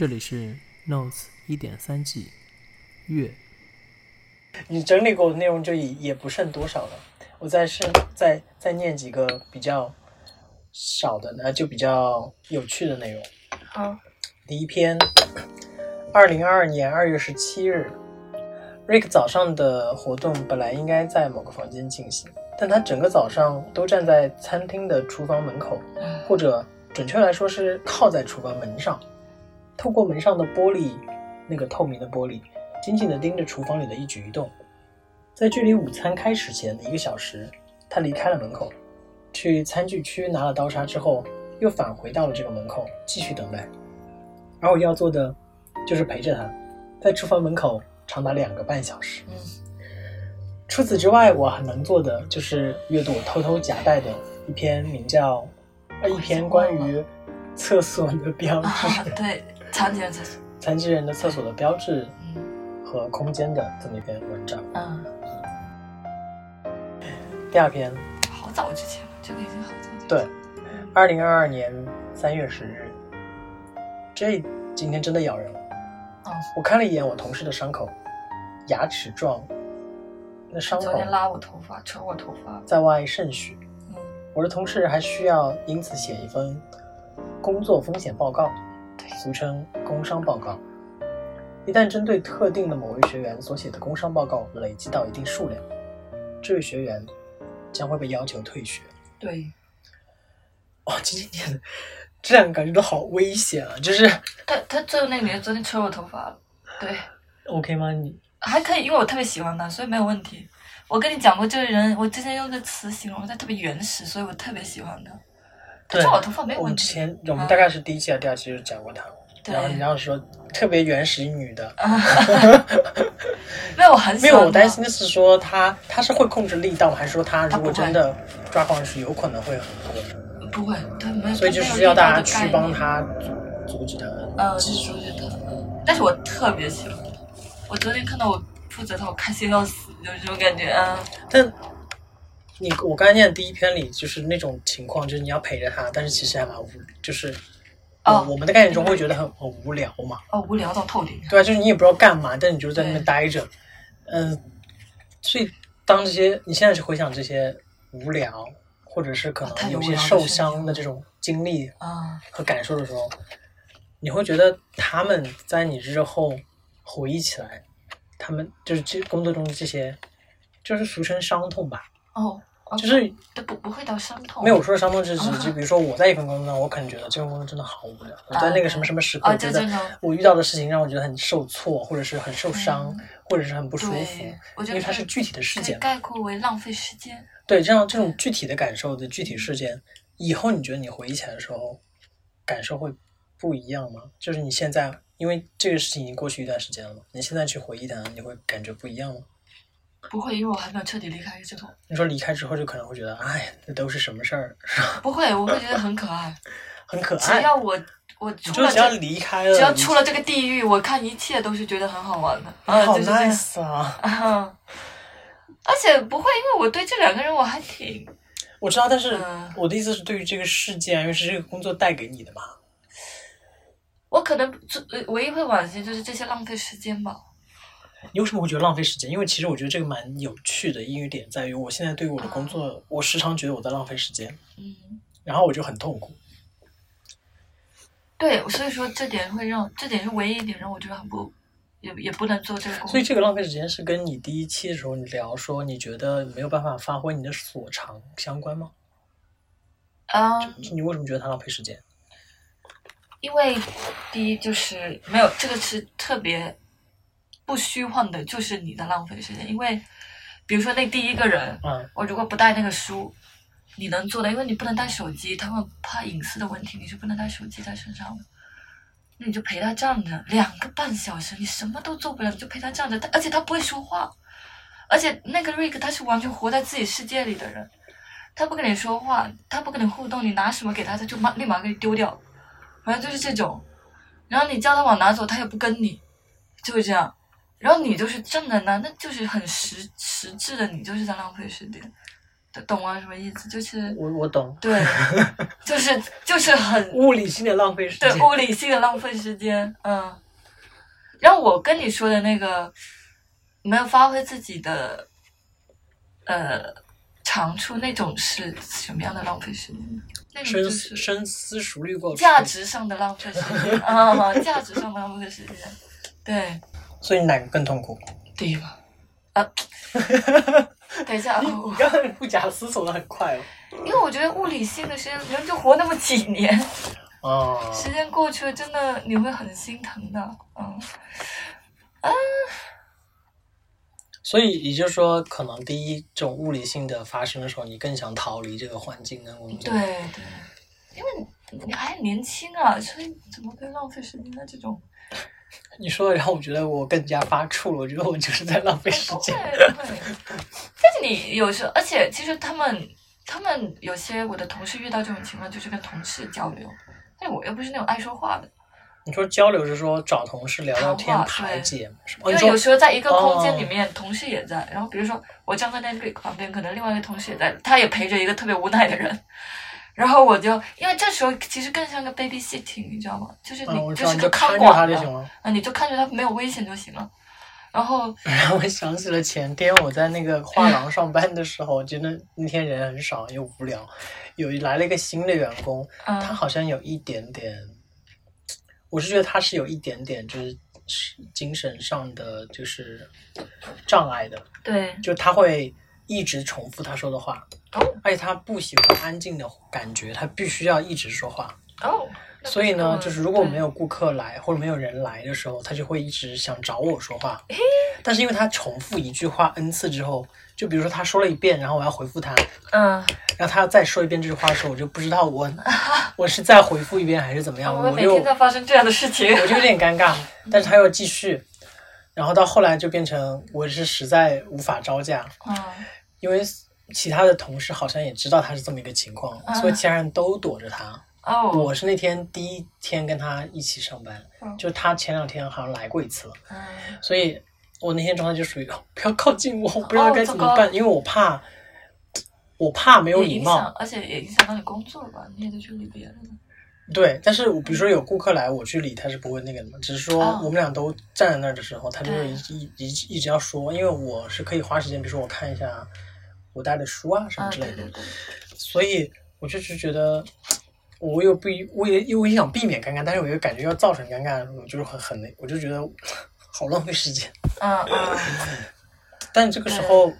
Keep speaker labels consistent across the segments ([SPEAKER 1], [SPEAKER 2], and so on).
[SPEAKER 1] 这里是 Notes 一点三 G 月。
[SPEAKER 2] 你整理过的内容就也也不剩多少了，我再是再再念几个比较少的，那就比较有趣的内容。
[SPEAKER 3] 好，
[SPEAKER 2] 第一篇，二零二二年二月十七日，Rick 早上的活动本来应该在某个房间进行，但他整个早上都站在餐厅的厨房门口，或者准确来说是靠在厨房门上，透过门上的玻璃，那个透明的玻璃，紧紧地盯着厨房里的一举一动。在距离午餐开始前的一个小时，他离开了门口，去餐具区拿了刀叉之后，又返回到了这个门口，继续等待。而我要做的，就是陪着他，在厨房门口长达两个半小时。
[SPEAKER 3] 嗯
[SPEAKER 2] 除此之外，我还能做的就是阅读我偷偷夹带的一篇名叫呃一篇关于厕所的标志，
[SPEAKER 3] 啊，对，残疾人厕所，
[SPEAKER 2] 残疾人的厕所的标志
[SPEAKER 3] 嗯
[SPEAKER 2] 和空间的这么一篇文章。
[SPEAKER 3] 嗯，
[SPEAKER 2] 第二篇，
[SPEAKER 3] 好早之前了，这个已经好早之前。
[SPEAKER 2] 对，二零二二年三月十日，这今天真的咬人了。
[SPEAKER 3] 嗯，
[SPEAKER 2] 我看了一眼我同事的伤口，牙齿状，那伤口
[SPEAKER 3] 昨天拉我头发，扯我头发。
[SPEAKER 2] 在外渗血。
[SPEAKER 3] 嗯，
[SPEAKER 2] 我的同事还需要因此写一份工作风险报告，俗称工伤报告。一旦针对特定的某位学员所写的工伤报告累积到一定数量，这位学员将会被要求退学。
[SPEAKER 3] 对，
[SPEAKER 2] 哦，今天的这两个感觉都好危险啊！就是
[SPEAKER 3] 他他最后那个女的昨天吹我头发了。对
[SPEAKER 2] ，OK 吗？你
[SPEAKER 3] 还可以，因为我特别喜欢他，所以没有问题。我跟你讲过，这个人我之前用个词形容他特别原始，所以我特别喜欢他。他
[SPEAKER 2] 对
[SPEAKER 3] 我头发没有
[SPEAKER 2] 前我们大概是第一期还是第二期就讲过他，
[SPEAKER 3] 对
[SPEAKER 2] 然后你然后说特别原始女的，
[SPEAKER 3] 没有，我很喜
[SPEAKER 2] 没有，我担心的是说他他是会控制力道吗？还是说他如果真的抓狂是有可能会很过？
[SPEAKER 3] 不会，他没有，
[SPEAKER 2] 所以就是要大家去帮
[SPEAKER 3] 念。
[SPEAKER 2] 他阻阻止他。
[SPEAKER 3] 嗯，去阻止他，但是我特别喜欢他。我昨天看到我负责他，我开心到死，就是这种感觉。嗯，
[SPEAKER 2] 但你我刚才念的第一篇里就是那种情况，就是你要陪着他，但是其实还蛮无，就是。
[SPEAKER 3] 哦
[SPEAKER 2] 我们的概念中会觉得很很无聊嘛，
[SPEAKER 3] 哦，无聊到透顶。
[SPEAKER 2] 对啊，就是你也不知道干嘛，但你就是在那边待着，嗯，所以当这些你现在去回想这些无聊，或者是可能有些受伤的这种经历
[SPEAKER 3] 啊，
[SPEAKER 2] 和感受的时候，你会觉得他们在你日后回忆起来，他们就是这工作中的这些，就是俗称伤痛吧，
[SPEAKER 3] 哦，哦
[SPEAKER 2] 就是
[SPEAKER 3] 都不不会到伤痛。
[SPEAKER 2] 没有说伤痛，是指
[SPEAKER 3] 啊
[SPEAKER 2] 就比如说我在一份工作上，我可能觉得这份工作真的好无聊，我在那个什么什么时刻，觉得我遇到的事情让我觉得很受挫，或者是很受伤，或者是很不舒服，
[SPEAKER 3] 我觉
[SPEAKER 2] 因为
[SPEAKER 3] 得
[SPEAKER 2] 它是具体的事件。
[SPEAKER 3] 概括为浪费时间。
[SPEAKER 2] 对，这样这种具体的感受的具体事件，以后你觉得你回忆起来的时候，感受会不一样吗？就是你现在，因为这个事情已经过去一段时间了，你现在去回忆它，你会感觉不一样吗？
[SPEAKER 3] 不会，因为我还没有彻底离开这个，
[SPEAKER 2] 你说离开之后，就可能会觉得，哎，那都是什么事儿，是吧？
[SPEAKER 3] 不会，我会觉得很可爱。
[SPEAKER 2] 很可爱。
[SPEAKER 3] 只要我我
[SPEAKER 2] 你
[SPEAKER 3] 出了
[SPEAKER 2] 只要
[SPEAKER 3] 这，
[SPEAKER 2] 离开了，
[SPEAKER 3] 只要出了这个地狱，我看一切都是觉得很好玩的。啊就是这样
[SPEAKER 2] nice 啊！
[SPEAKER 3] 啊，而且不会，因为我对这两个人我还挺
[SPEAKER 2] 我知道，但是
[SPEAKER 3] 嗯
[SPEAKER 2] 我的意思是，对于这个事件，因为是这个工作带给你的嘛，
[SPEAKER 3] 我可能最呃唯一会惋惜就是这些浪费时间吧。
[SPEAKER 2] 你为什么会觉得浪费时间？因为其实我觉得这个蛮有趣的，英语点在于我现在对于我的工作，我时常觉得我在浪费时间，
[SPEAKER 3] 嗯，
[SPEAKER 2] 然后我就很痛苦。
[SPEAKER 3] 对，所以说这点会让这点是唯一一点让我觉得很不也也不能做这个工作。
[SPEAKER 2] 所以这个浪费时间是跟你第一期的时候你聊说你觉得没有办法发挥你的所长相关吗？
[SPEAKER 3] 嗯，
[SPEAKER 2] 你为什么觉得它浪费时间？
[SPEAKER 3] 因为第一就是没有这个是特别不虚幻的，就是你的浪费时间。因为比如说那第一个人，
[SPEAKER 2] 嗯，
[SPEAKER 3] 我如果不带那个书，你能做的，因为你不能带手机，他们怕隐私的问题，你就不能带手机在身上的。那你就陪他站着两个半小时，你什么都做不了，你就陪他站着，他而且他不会说话，而且那个瑞克他是完全活在自己世界里的人，他不跟你说话，他不跟你互动，你拿什么给他，他就马立马给你丢掉，反正就是这种。然后你叫他往哪走，他也不跟你，就是这样。然后你就是站在那，那就是很实实质的，你就是在浪费时间。懂啊？什么意思？就是
[SPEAKER 2] 我我懂，
[SPEAKER 3] 对，就是就是很
[SPEAKER 2] 物理性的浪费时间
[SPEAKER 3] 对。物理性的浪费时间，嗯。然后我跟你说的那个没有发挥自己的呃长处，那种是什么样的浪费时间呢？那种是
[SPEAKER 2] 深思熟虑过，
[SPEAKER 3] 价。值上的浪费时间啊，价值上的浪费时间，对，
[SPEAKER 2] 所以哪个更痛苦？
[SPEAKER 3] 第一吧啊，等一下，啊我
[SPEAKER 2] 刚刚不假思索的很快哦。
[SPEAKER 3] 因为我觉得物理性的时间，人就活那么几年，
[SPEAKER 2] 哦，
[SPEAKER 3] 时间过去了，真的你会很心疼的，嗯。
[SPEAKER 2] 所以也就是说，可能第一这种物理性的发生的时候，你更想逃离这个环境跟工作。
[SPEAKER 3] 对对，因为你你还年轻啊，所以怎么可以浪费时间在这种？
[SPEAKER 2] 你说的让我觉得我更加发怵了。我觉得我就是在浪费时间。
[SPEAKER 3] 不会，但是你有时候，而且其实他们他们有些我的同事遇到这种情况，就是跟同事交流，但我又不是那种爱说话的，
[SPEAKER 2] 你说交流是说找同事聊聊天排解
[SPEAKER 3] 因为有时候在一个空间里
[SPEAKER 2] 哦
[SPEAKER 3] 面，同事也在，然后比如说我站在那个旁边，可能另外一个同事也在，他也陪着一个特别无奈的人。然后我就，因为这时候其实更像个 baby sitting，你知道吗？就是你、就是个
[SPEAKER 2] 看
[SPEAKER 3] 管的
[SPEAKER 2] 他就行了。
[SPEAKER 3] 啊，你就看着他没有危险就行了。然后，
[SPEAKER 2] 让我想起了前天我在那个画廊上班的时候，真的那天人很少又无聊，有来了一个新的员工，
[SPEAKER 3] 嗯
[SPEAKER 2] 他好像有一点点，我是觉得他是有一点点就是是精神上的就是障碍的，
[SPEAKER 3] 对，
[SPEAKER 2] 就他会一直重复他说的话，
[SPEAKER 3] 哦
[SPEAKER 2] 而且他不喜欢安静的感觉，他必须要一直说话。
[SPEAKER 3] 哦，
[SPEAKER 2] 所以呢，
[SPEAKER 3] 嗯
[SPEAKER 2] 就是如果
[SPEAKER 3] 对
[SPEAKER 2] 没有顾客来或者没有人来的时候，他就会一直想找我说话。但是因为他重复一句话 n 次之后，就比如说他说了一遍，然后我要回复他，
[SPEAKER 3] 嗯，
[SPEAKER 2] 然后他要再说一遍这句话的时候，我就不知道我 我是再回复一遍还是怎么样，
[SPEAKER 3] 我
[SPEAKER 2] 就
[SPEAKER 3] 每天在发生这样的事情。
[SPEAKER 2] 我就有点尴尬。但是他又继续，然后到后来就变成我是实在无法招架，
[SPEAKER 3] 嗯
[SPEAKER 2] 因为其他的同事好像也知道他是这么一个情况，
[SPEAKER 3] 嗯
[SPEAKER 2] 所以其他人都躲着他。
[SPEAKER 3] 哦，
[SPEAKER 2] 我是那天第一天跟他一起上班，
[SPEAKER 3] 嗯
[SPEAKER 2] 就他前两天好像来过一次了，
[SPEAKER 3] 嗯
[SPEAKER 2] 所以我那天状态就属于哦 不要靠近我，我不知道该怎么办，因为我怕，我怕没有礼貌，。
[SPEAKER 3] 而且也影响到你工作了吧？你也得去理别人。
[SPEAKER 2] 对，但是我比如说有顾客来，我去理他是不会那个的嘛，只是说
[SPEAKER 3] 哦
[SPEAKER 2] 我们俩都站在那儿的时候，他就一一一直要说，因为我是可以花时间，比如说我看一下我带的书啊什么
[SPEAKER 3] 啊，
[SPEAKER 2] 之类的，所以我就是觉得，我又不，我也我也想避免尴尬，但是我又感觉要造成尴尬，我就是很很累，我就觉得好浪费时间。
[SPEAKER 3] 嗯嗯，
[SPEAKER 2] 但这个时候，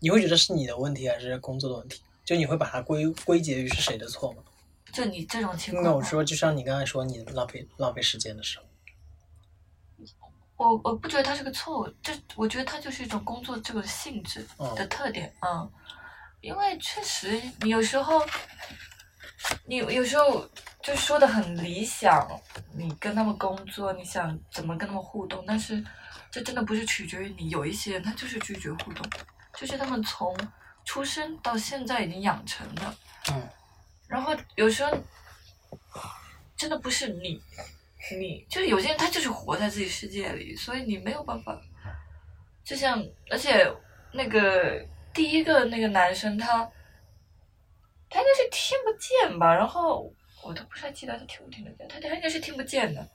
[SPEAKER 2] 你会觉得是你的问题还是工作的问题？就你会把它归归结于是谁的错吗？
[SPEAKER 3] 就你这种情况，
[SPEAKER 2] 那我说，就像你刚才说你浪费浪费时间的时候，
[SPEAKER 3] 我我不觉得它是个错误，这我觉得它就是一种工作这个性质
[SPEAKER 2] 嗯
[SPEAKER 3] 的特点，嗯，因为确实你有时候，你有时候就说的很理想，你跟他们工作，你想怎么跟他们互动，但是这真的不是取决于你，有一些人他就是拒绝互动，就是他们从出生到现在已经养成的，
[SPEAKER 2] 嗯，
[SPEAKER 3] 然后有时候真的不是你，你就是有些人他就是活在自己世界里，所以你没有办法。就像而且那个第一个那个男生他，他应该是听不见吧，然后我都不太记得他听不听得见，他他应该是听不见的，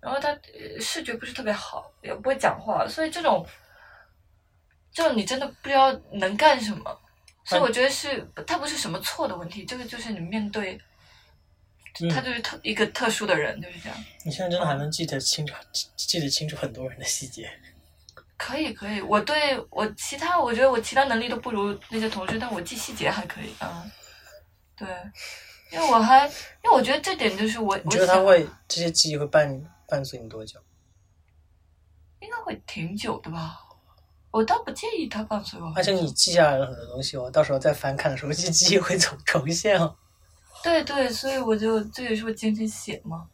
[SPEAKER 3] 然后他呃视觉不是特别好，也不会讲话，所以这种，这种你真的不知道能干什么。所以我觉得是，他不是什么错的问题，这个就是你面对，
[SPEAKER 2] 嗯
[SPEAKER 3] 他就是特一个特殊的人，就是这样。
[SPEAKER 2] 你现在真的还能记得清楚记记得清楚很多人的细节。
[SPEAKER 3] 可以可以，我对我其他，我觉得我其他能力都不如那些同事，但我记细节还可以啊、嗯。对，因为我还，因为我觉得这点就是我，
[SPEAKER 2] 你觉得他会这些记忆会伴伴随你多久？
[SPEAKER 3] 应该会挺久的吧？我倒不介意他伴随我。
[SPEAKER 2] 而且你记下来了很多东西我，到时候再翻看的时候，这些记忆会重重现哦。
[SPEAKER 3] 对对，所以我就这也是我坚持写嘛，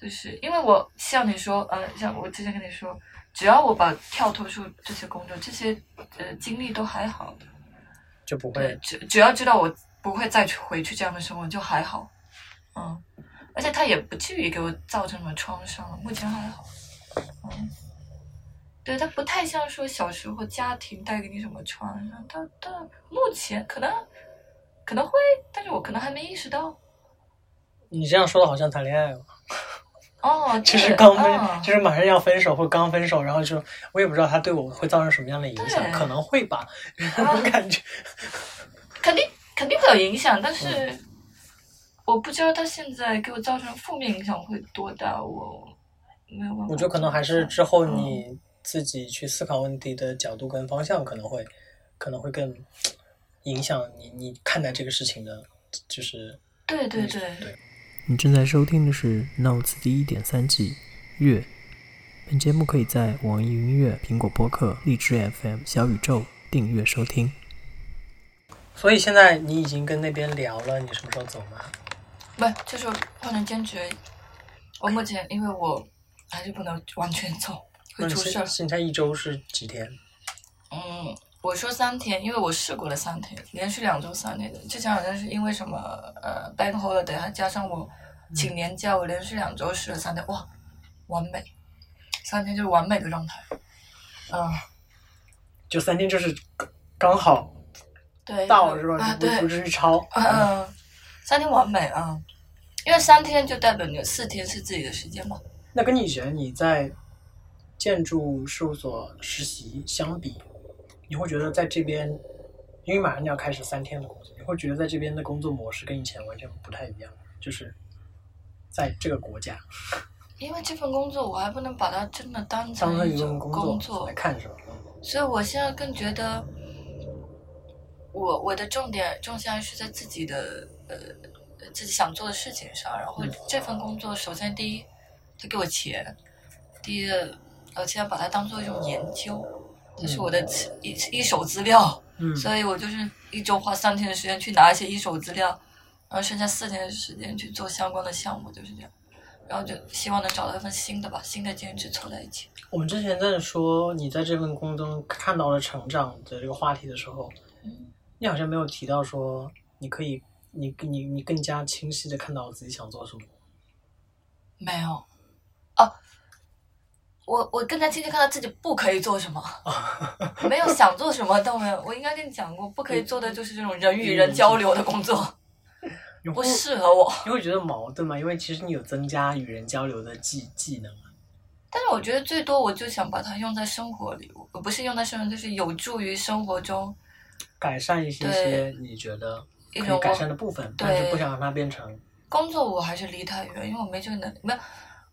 [SPEAKER 3] 就是因为我像你说，呃，像我之前跟你说，只要我把跳脱出这些工作，这些呃经历都还好的，
[SPEAKER 2] 就不会，
[SPEAKER 3] 只只要知道我不会再去回去这样的生活就还好，嗯，而且他也不至于给我造成什么创伤，目前还好，嗯，对，他不太像说小时候家庭带给你什么创伤，它它目前可能可能会，但是我可能还没意识到。
[SPEAKER 2] 你这样说的好像谈恋爱了，
[SPEAKER 3] 哦，
[SPEAKER 2] 就是刚分，
[SPEAKER 3] 嗯
[SPEAKER 2] 就是马上要分手或刚分手，然后就我也不知道他对我会造成什么样的影响，可能会吧，那种感觉。
[SPEAKER 3] 肯定肯定会有影响，但是
[SPEAKER 2] 嗯
[SPEAKER 3] 我不知道他现在给我造成负面影响会多大，我没有办法。
[SPEAKER 2] 我觉得可能还是之后你自己去思考问题的角度跟方向可能会可能会更影响你你看待这个事情的，就是
[SPEAKER 3] 对对对，
[SPEAKER 2] 对。
[SPEAKER 1] 你正在收听的是《Notes》第一点三季《月》。本节目可以在网易云音乐、苹果播客、荔枝 FM、小宇宙订阅收听。
[SPEAKER 2] 所以现在你已经跟那边聊了，你什么时候走吗？
[SPEAKER 3] 不就是换成兼职而已。我目前因为我还是不能完全走，会出事儿
[SPEAKER 2] 现。现在一周是几天？
[SPEAKER 3] 嗯，我说三天，因为我试过了三天，连续两周三天的。之前好像是因为什么呃 bank holiday，还加上我请年假，我连续两周试了三天，哇，完美，三天就是完美的状态。嗯，
[SPEAKER 2] 就三天，就是刚刚好
[SPEAKER 3] 对，
[SPEAKER 2] 到是吧？
[SPEAKER 3] 啊，对
[SPEAKER 2] 不不，至于超。
[SPEAKER 3] 嗯，三天完美啊，因为三天就代表你有四天是自己的时间嘛。
[SPEAKER 2] 那跟你以前你在建筑事务所实习相比，你会觉得在这边，因为马上就要开始三天的工作，你会觉得在这边的工作模式跟以前完全不太一样，就是在这个国家
[SPEAKER 3] 因为这份工作我还不能把它真的当
[SPEAKER 2] 当成一
[SPEAKER 3] 种
[SPEAKER 2] 份
[SPEAKER 3] 工
[SPEAKER 2] 作来看，是吧？
[SPEAKER 3] 所以我现在更觉得，我我的重点重心还是在自己的呃自己想做的事情上。然后
[SPEAKER 2] 嗯
[SPEAKER 3] 这份工作，首先第一，他给我钱；第二，而且要把它当做一种研究，这是我的一一手资料。
[SPEAKER 2] 嗯，
[SPEAKER 3] 所以我就是一周花三天的时间去拿一些一手资料，然后剩下四天的时间去做相关的项目，就是这样。然后就希望能找到一份新的吧，新的兼职凑在一起。
[SPEAKER 2] 我们之前在说你在这份工中看到了成长的这个话题的时候，
[SPEAKER 3] 嗯，
[SPEAKER 2] 你好像没有提到说你可以，你你你更加清晰的看到自己想做什么。
[SPEAKER 3] 没有，哦，我我更加清晰看到自己不可以做什么，没有想做什么都没有。我应该跟你讲过，不可以做的就是这种人与人交流的工作，不适合我。
[SPEAKER 2] 你会觉得矛盾吗？因为其实你有增加与人交流的技技能。
[SPEAKER 3] 但是我觉得最多我就想把它用在生活里，我不是用在生活，就是有助于生活中
[SPEAKER 2] 改善一些些你觉得
[SPEAKER 3] 一种
[SPEAKER 2] 可以改善的部分，但是不想让它变成
[SPEAKER 3] 工作我还是离太远，因为我没这个能力。没有，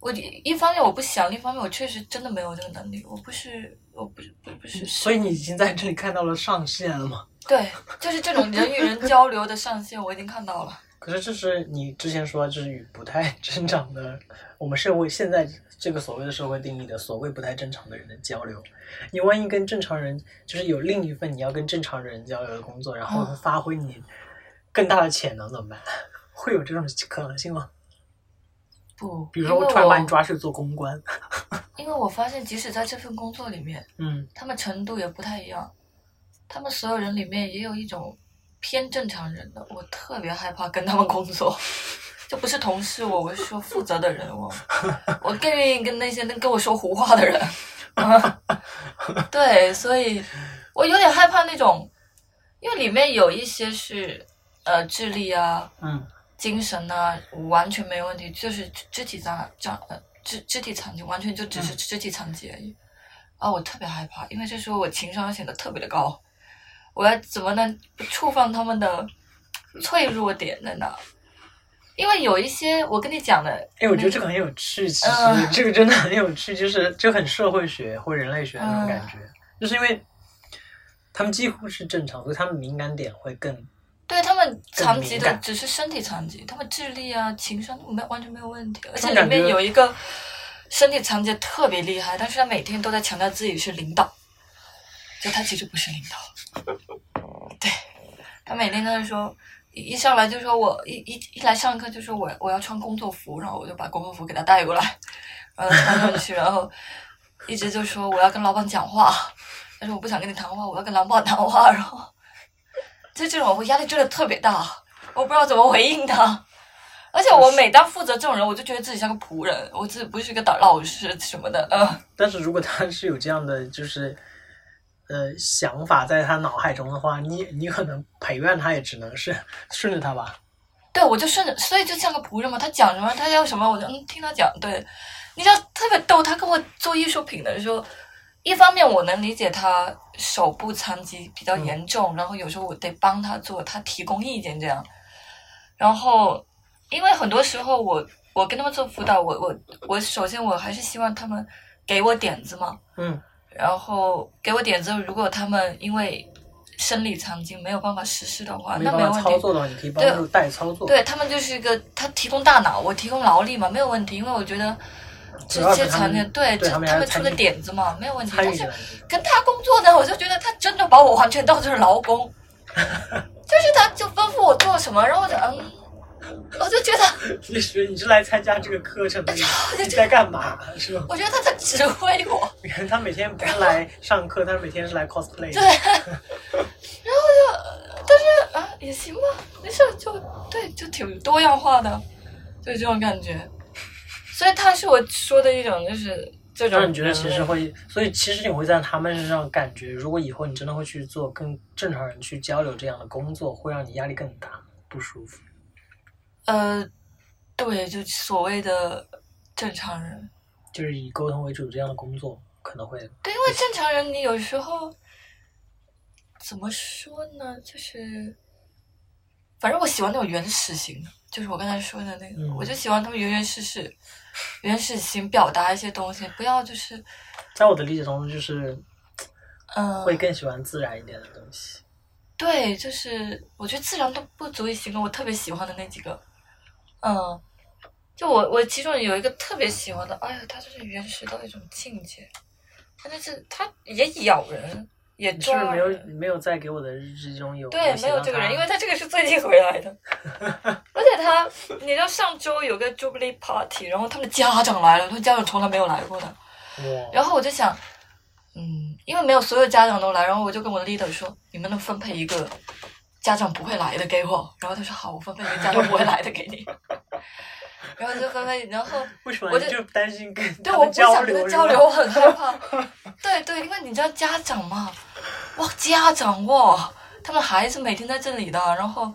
[SPEAKER 3] 我一方面我不想，另一方面我确实真的没有这个能力。我不是，我不是，不不是。
[SPEAKER 2] 所以你已经在这里看到了上限了吗？
[SPEAKER 3] 对，就是这种人与人交流的上限，我已经看到了。
[SPEAKER 2] 可是这是你之前说，就是与不太 正常的我们社会现在这个所谓的社会定义的所谓不太正常的人的交流。你万一跟正常人，就是有另一份你要跟正常人交流的工作，然后
[SPEAKER 3] 嗯
[SPEAKER 2] 发挥你更大的潜能怎么办？会有这种可能性吗？
[SPEAKER 3] 不，
[SPEAKER 2] 比如说我突然把你抓去做公关，
[SPEAKER 3] 因为我发现，即使在这份工作里面，
[SPEAKER 2] 嗯
[SPEAKER 3] 他们程度也不太一样。他们所有人里面也有一种偏正常人的，我特别害怕跟他们工作。就不是同事我，我是说负责的人我，我更愿意跟那些能跟我说胡话的人。对，所以我有点害怕那种，因为里面有一些是呃智力啊、
[SPEAKER 2] 嗯
[SPEAKER 3] 精神呢完全没有问题，就是肢体障障呃肢肢体残疾，完全就只是肢体残疾而已。啊，我特别害怕，因为这时候我情商显得特别的高，我要怎么能不触犯他们的脆弱点在哪？因为有一些我跟你讲的，
[SPEAKER 2] 哎，我觉得这个很有趣，其实、
[SPEAKER 3] 嗯
[SPEAKER 2] 这个真的很有趣，就是就很社会学或人类学那种感觉，
[SPEAKER 3] 嗯
[SPEAKER 2] 就是因为他们几乎是正常，所以他们敏感点会更
[SPEAKER 3] 对他们残疾的只是身体残疾，他们智力啊、情商没有完全没有问题，而且里面有一个身体残疾特别厉害，但是他每天都在强调自己是领导，就他其实不是领导。对，他每天都在说，一一上来就说我一一一来上课就说我我要穿工作服，然后我就把工作服给他带过来，然后穿上去，然后一直就说我要跟老板讲话，但是我不想跟你谈话，我要跟老板谈话，然后就这种我压力真的特别大，我不知道怎么回应他。而且我每当负责这种人，我就觉得自己像个仆人，我自己不是一个导老师什么的，嗯。
[SPEAKER 2] 但是如果他是有这样的就是呃想法在他脑海中的话，你你可能陪伴他也只能是顺着他吧。
[SPEAKER 3] 对，我就顺着，所以就像个仆人嘛。他讲什么，他要什么，我就嗯听他讲。对，你知道特别逗，他跟我做艺术品的时候，一方面我能理解他手部残疾比较严重，然后有时候我得帮他做，他提供意见这样。然后，因为很多时候我我跟他们做辅导，我我我首先我还是希望他们给我点子嘛，
[SPEAKER 2] 嗯，
[SPEAKER 3] 然后给我点子，如果他们因为生理残疾没有办法实施的话，
[SPEAKER 2] 没
[SPEAKER 3] 那没有问题。
[SPEAKER 2] 操作的话，你可以帮助代操作。
[SPEAKER 3] 对他们就是一个，他提供大脑，我提供劳力嘛，没有问题，因为我觉得这
[SPEAKER 2] 主要
[SPEAKER 3] 些残疾
[SPEAKER 2] 是他们
[SPEAKER 3] 对这
[SPEAKER 2] 对他们
[SPEAKER 3] 出的点子嘛，没有问题。但是。跟他工作呢，我就觉得他真的把我完全当成劳工，就是他就吩咐我做什么，然后我就嗯，我就觉得，
[SPEAKER 2] 你是你是来参加这个课程的，你在干嘛？是吧？
[SPEAKER 3] 我觉得他在指挥我，
[SPEAKER 2] 你看他每天不是来上课，他每天是来 cosplay 的。
[SPEAKER 3] 对，然后就，但是啊也行吧，没事，就对，就挺多样化的，就这种感觉。所以他是我说的一种，就是这种。
[SPEAKER 2] 让你觉得其实会，所以其实你会在他们身上感觉，如果以后你真的会去做跟正常人去交流这样的工作，会让你压力更大，不舒服。
[SPEAKER 3] 呃，对，就所谓的正常人。
[SPEAKER 2] 就是以沟通为主这样的工作，可能会
[SPEAKER 3] 对，因为正常人你有时候怎么说呢？就是反正我喜欢那种原始型的，就是我刚才说的那个，
[SPEAKER 2] 嗯。
[SPEAKER 3] 我就喜欢他们原原始始、原始型表达一些东西，不要就是
[SPEAKER 2] 在我的理解中，就是
[SPEAKER 3] 嗯，
[SPEAKER 2] 会更喜欢自然一点的东西。
[SPEAKER 3] 对，就是我觉得自然都不足以形容我特别喜欢的那几个，嗯，就我我其中有一个特别喜欢的，哎呀，它就是原始到一种境界，但是它也咬人，也
[SPEAKER 2] 你是不是没有。没有在给我的日志中有
[SPEAKER 3] 对，没有这个人，因为他这个是最近回来的，而且他，你知道上周有个 Jubilee Party，然后他们的家长来了，他们家长从来没有来过的，
[SPEAKER 2] 哇，
[SPEAKER 3] 然后我就想，嗯，因为没有所有家长都来，然后我就跟我的 leader 说，你们能分配一个家长不会来的给我，然后他说好，我分配一个家长不会来的给你，然后就分配，然后
[SPEAKER 2] 为什么
[SPEAKER 3] 我就
[SPEAKER 2] 担心跟
[SPEAKER 3] 对，我不想？跟他交流，我很害怕。对对，因为你知道家长嘛，哇，家长哇，他们孩子每天在这里的，然后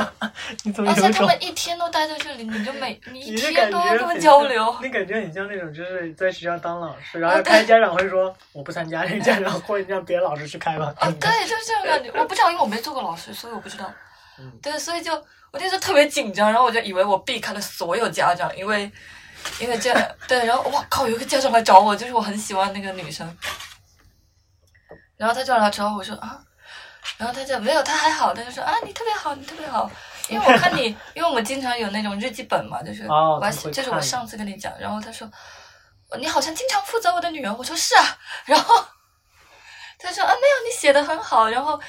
[SPEAKER 2] 你怎么
[SPEAKER 3] 而且他？们一天都待在这里，你就每你一天都要跟他们交流。
[SPEAKER 2] 你感觉很像那种就是在学校当老师，然后开家长会说我不参加，那个家长会让别的老师去开吧。
[SPEAKER 3] 啊，对，就是这种感觉。我不知道，因为我没做过老师，所以我不知道。
[SPEAKER 2] 嗯
[SPEAKER 3] 对，所以就我那时候特别紧张，然后我就以为我避开了所有家长，因为因为这对，然后哇靠，有一个家长来找我，就是我很喜欢那个女生，然后他就来找我，我说啊，然后他就没有，他还好，他就说啊，你特别好，你特别好，因为我看你，因为我们经常有那种日记本嘛，就是我还
[SPEAKER 2] 哦他会看
[SPEAKER 3] 就是我上次跟你讲，然后他说你好像经常负责我的女儿，我说是啊，然后他说啊没有，你写的很好，然后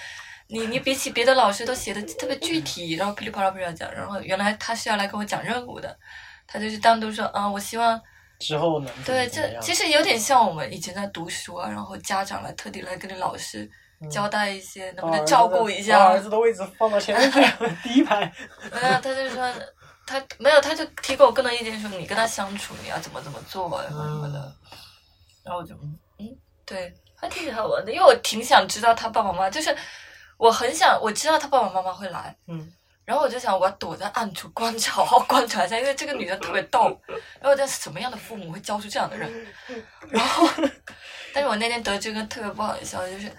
[SPEAKER 3] 你你比起别的老师都写的特别具体，然后噼里啪啦噼里啪啦讲，然后原来他是要来跟我讲任务的，他就是单独说啊，我希望
[SPEAKER 2] 之后呢？
[SPEAKER 3] 对，这其实有点像我们以前在读书啊，然后家长来特地来跟你老师交代一些，能不能照顾一
[SPEAKER 2] 把
[SPEAKER 3] 下
[SPEAKER 2] 儿？子的位置放到前面去，第一排。
[SPEAKER 3] 没有，他就说他没有，他就提给我更多意见，说你跟他相处你要怎么怎么做，然后什么的。然后我就嗯嗯，对，还挺好玩的，因为我挺想知道他爸爸妈妈，就是我很想我知道他爸爸妈妈会来，
[SPEAKER 2] 嗯，
[SPEAKER 3] 然后我就想我要躲在暗处观察，好好观察一下，因为这个女的特别逗，然后我在什么样的父母会教出这样的人？然后，但是我那天得知一个特别不好的消息，就是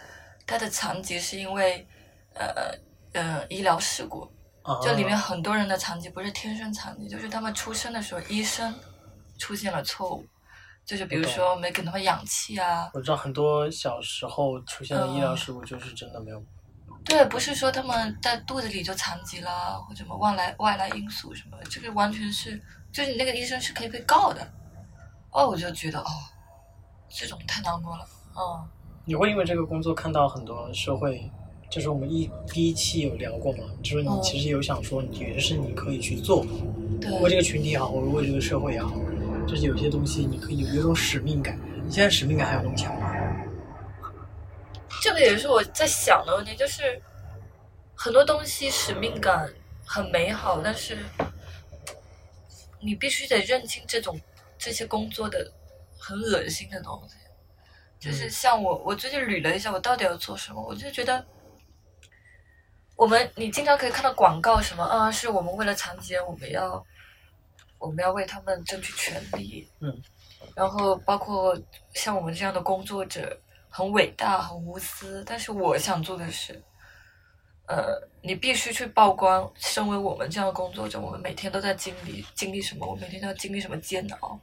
[SPEAKER 3] 她的残疾是因为呃呃医疗事故，
[SPEAKER 2] 啊。
[SPEAKER 3] 就里面很多人的残疾不是天生残疾，就是他们出生的时候医生出现了错误，就是比如说没给他们氧气啊，
[SPEAKER 2] 我知道很多小时候出现的医疗
[SPEAKER 3] 嗯。
[SPEAKER 2] 事故，就是真的没有。
[SPEAKER 3] 对，不是说他们在肚子里就残疾啦，或者什么外来外来因素什么的，这个完全是就是你那个医生是可以被告的。哦，我就觉得哦，这种太难过了，哦，
[SPEAKER 2] 你会因为这个工作看到很多社会，就是我们一第一期有聊过嘛，就是你
[SPEAKER 3] 嗯
[SPEAKER 2] 其实有想说，你觉得是你可以去做，
[SPEAKER 3] 对，
[SPEAKER 2] 为这个群体也好，或者为这个社会也好，就是有些东西你可以有有一种使命感。你现在使命感还有那么强吗？
[SPEAKER 3] 这个也是我在想的问题，就是很多东西使命感很美好，但是你必须得认清这种这些工作的很恶心的东西。就是
[SPEAKER 2] 嗯
[SPEAKER 3] 像我，我最近捋了一下，我到底要做什么，我就觉得，我们你经常可以看到广告，什么啊，是我们为了残疾人，我们要我们要为他们争取权利，
[SPEAKER 2] 嗯，
[SPEAKER 3] 然后包括像我们这样的工作者，很伟大，很无私，但是我想做的是，呃，你必须去曝光，身为我们这样的工作者，我们每天都在经历经历什么，我每天都要经历什么煎熬，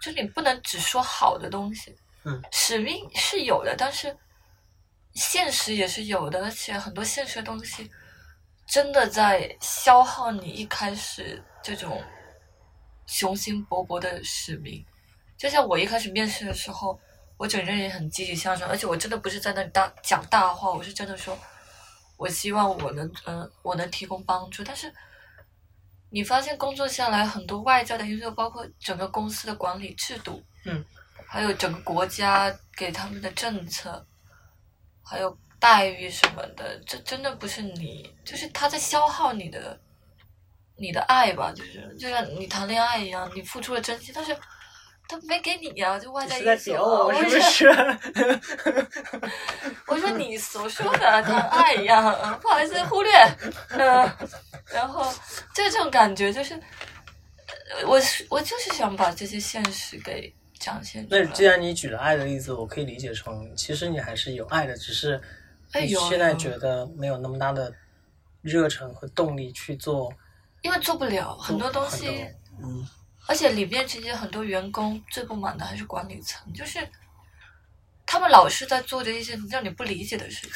[SPEAKER 3] 就你不能只说好的东西，
[SPEAKER 2] 嗯，
[SPEAKER 3] 使命是有的，但是现实也是有的，而且很多现实的东西真的在消耗你一开始这种雄心勃勃的使命。就像我一开始面试的时候，我整个人也很积极向上，而且我真的不是在那里大讲大话，我是真的说，我希望我能，嗯、我能提供帮助。但是你发现工作下来，很多外在的因素，包括整个公司的管理制度，
[SPEAKER 2] 嗯，
[SPEAKER 3] 还有整个国家给他们的政策，还有待遇什么的，这真的不是你，就是他在消耗你的，你的爱吧，就是就像你谈恋爱一样，你付出了真心，但是他没给你呀、就外
[SPEAKER 2] 在
[SPEAKER 3] 在因素
[SPEAKER 2] 我是不
[SPEAKER 3] 说
[SPEAKER 2] 是？
[SPEAKER 3] 我说你所说的谈爱一样，嗯不好意思忽略，嗯、然后就这种感觉，就是呃我是我就是想把这些现实给展现出来。
[SPEAKER 2] 那既然你举了爱的例子，我可以理解成，其实你还是有爱的，只是你现在觉得没有那么大的热忱和动力去做
[SPEAKER 3] 因为做不了很多东西，
[SPEAKER 2] 嗯，
[SPEAKER 3] 而且里面其实很多员工最不满的还是管理层，就是他们老是在做着一些让你不理解的事情。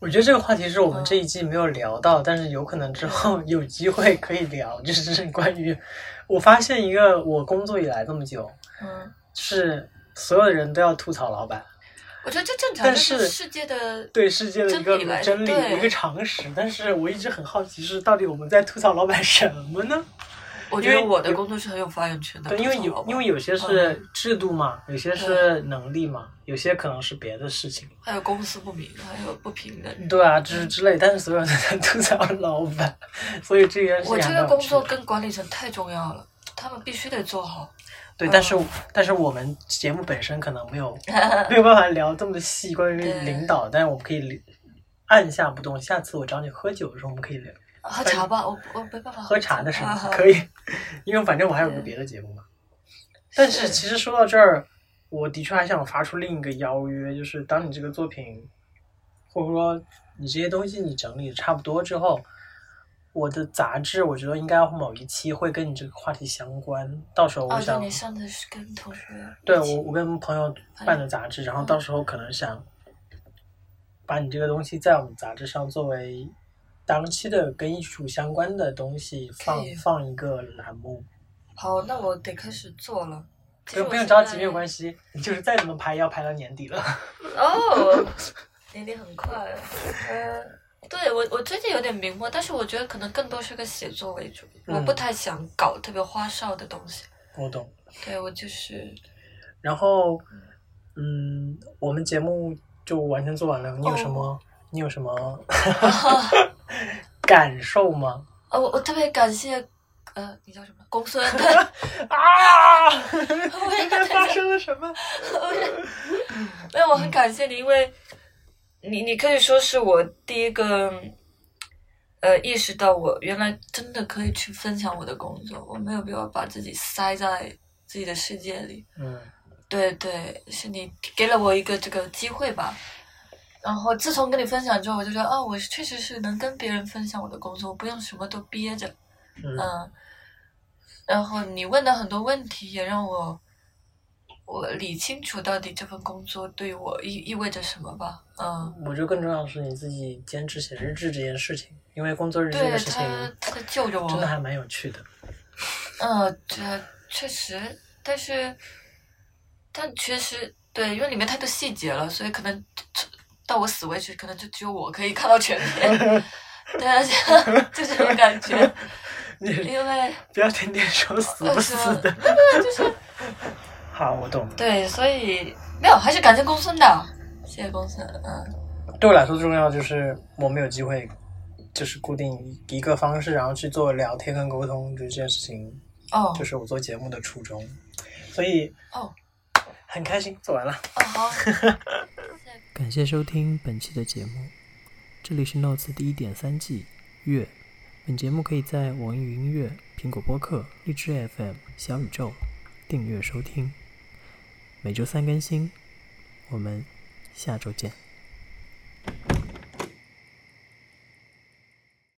[SPEAKER 2] 我觉得这个话题是我们
[SPEAKER 3] 嗯
[SPEAKER 2] 这一季没有聊到，但是有可能之后有机会可以聊，就是 关于我发现一个我工作以来这么久，
[SPEAKER 3] 嗯，
[SPEAKER 2] 是所有的人都要吐槽老板，
[SPEAKER 3] 我觉得这正常，
[SPEAKER 2] 但是
[SPEAKER 3] 世界的
[SPEAKER 2] 对世界的一个
[SPEAKER 3] 真理
[SPEAKER 2] 一个常识。但是我一直很好奇，是到底我们在吐槽老板什么呢？
[SPEAKER 3] 我觉得
[SPEAKER 2] 因为
[SPEAKER 3] 我的工作是很有发言权的。
[SPEAKER 2] 对，因为有因为有些是
[SPEAKER 3] 嗯
[SPEAKER 2] 制度嘛，有些是能力嘛，有些可能是别的事情。
[SPEAKER 3] 还有公私不明，还有不平等。
[SPEAKER 2] 对啊，就是之类，但是所有人都在吐槽老板，所以这件事情
[SPEAKER 3] 我这个工作跟管理层太重要了，他们必须得做好。
[SPEAKER 2] 对，
[SPEAKER 3] 嗯
[SPEAKER 2] 但是但是我们节目本身可能没有 没有办法聊这么细关于领导，但是我们可以理按下不动。下次我找你喝酒的时候，我们可以聊
[SPEAKER 3] 喝茶吧，我我没办法
[SPEAKER 2] 喝茶的时
[SPEAKER 3] 啊
[SPEAKER 2] 候可以，因为反正我还有个别的节目嘛。但是其实说到这儿，我的确还想发出另一个邀约，就是当你这个作品，或者说你这些东西你整理的差不多之后，我的杂志我觉得应该某一期会跟你这个话题相关，到时候我想。
[SPEAKER 3] 你上次是跟同学
[SPEAKER 2] 对我，我跟朋友办的杂志，然后到时候可能想把你这个东西在我们杂志上作为当期的跟艺术相关的东西放放一个栏目。
[SPEAKER 3] 好，那我得开始做了。
[SPEAKER 2] 不用不用着急，没有。关系，你就是再怎么排也要排到年底了。
[SPEAKER 3] 哦，年底很快。呃，对我我最近有点迷茫，但是我觉得可能更多是个写作为主，
[SPEAKER 2] 嗯
[SPEAKER 3] 我不太想搞特别花哨的东西。
[SPEAKER 2] 我懂。
[SPEAKER 3] 对我就是
[SPEAKER 2] 然后，嗯，我们节目就完全做完了，你有什么？你有什么 感受吗？
[SPEAKER 3] 呃，我我特别感谢，呃，你叫什么？公孙。
[SPEAKER 2] 啊！
[SPEAKER 3] 我也
[SPEAKER 2] 今天发生了什么？
[SPEAKER 3] 没有，我很感谢你，因为你你可以说是我第一个，呃，意识到我原来真的可以去分享我的工作，我没有必要把自己塞在自己的世界里。
[SPEAKER 2] 嗯
[SPEAKER 3] 对对，是你给了我一个这个机会吧。然后自从跟你分享之后，我就觉得，哦，我确实是能跟别人分享我的工作，我不用什么都憋着。
[SPEAKER 2] 嗯
[SPEAKER 3] 嗯，然后你问的很多问题也让我我理清楚到底这份工作对我意意味着什么吧。嗯，
[SPEAKER 2] 我觉得更重要的是你自己坚持写日志这件事情，因为工作日志这
[SPEAKER 3] 对
[SPEAKER 2] 个事情
[SPEAKER 3] 他他在救着我。
[SPEAKER 2] 真的还蛮有趣的。
[SPEAKER 3] 嗯，这确实，但是但确实对，因为里面太多细节了，所以可能到我死为止，可能就只有我可以看到全片。对，啊 就这种感觉，因为
[SPEAKER 2] 不要天天说死不死的。
[SPEAKER 3] 呃就是
[SPEAKER 2] 好，我懂。
[SPEAKER 3] 对，所以没有，还是感谢公孙的，谢谢公孙。嗯，
[SPEAKER 2] 对我来说，重要就是我们有机会，就是固定一个方式，然后去做聊天跟沟通，这件事情
[SPEAKER 3] 哦
[SPEAKER 4] 就是我做节目的初衷，所以
[SPEAKER 3] 哦
[SPEAKER 4] 很开心做完了。
[SPEAKER 3] 哦好，
[SPEAKER 2] 感谢收听本期的节目，这里是 Notes 第一点三季月。本节目可以在网易云音乐、苹果播客、荔枝 FM、小宇宙订阅收听，每周三更新。我们下周见。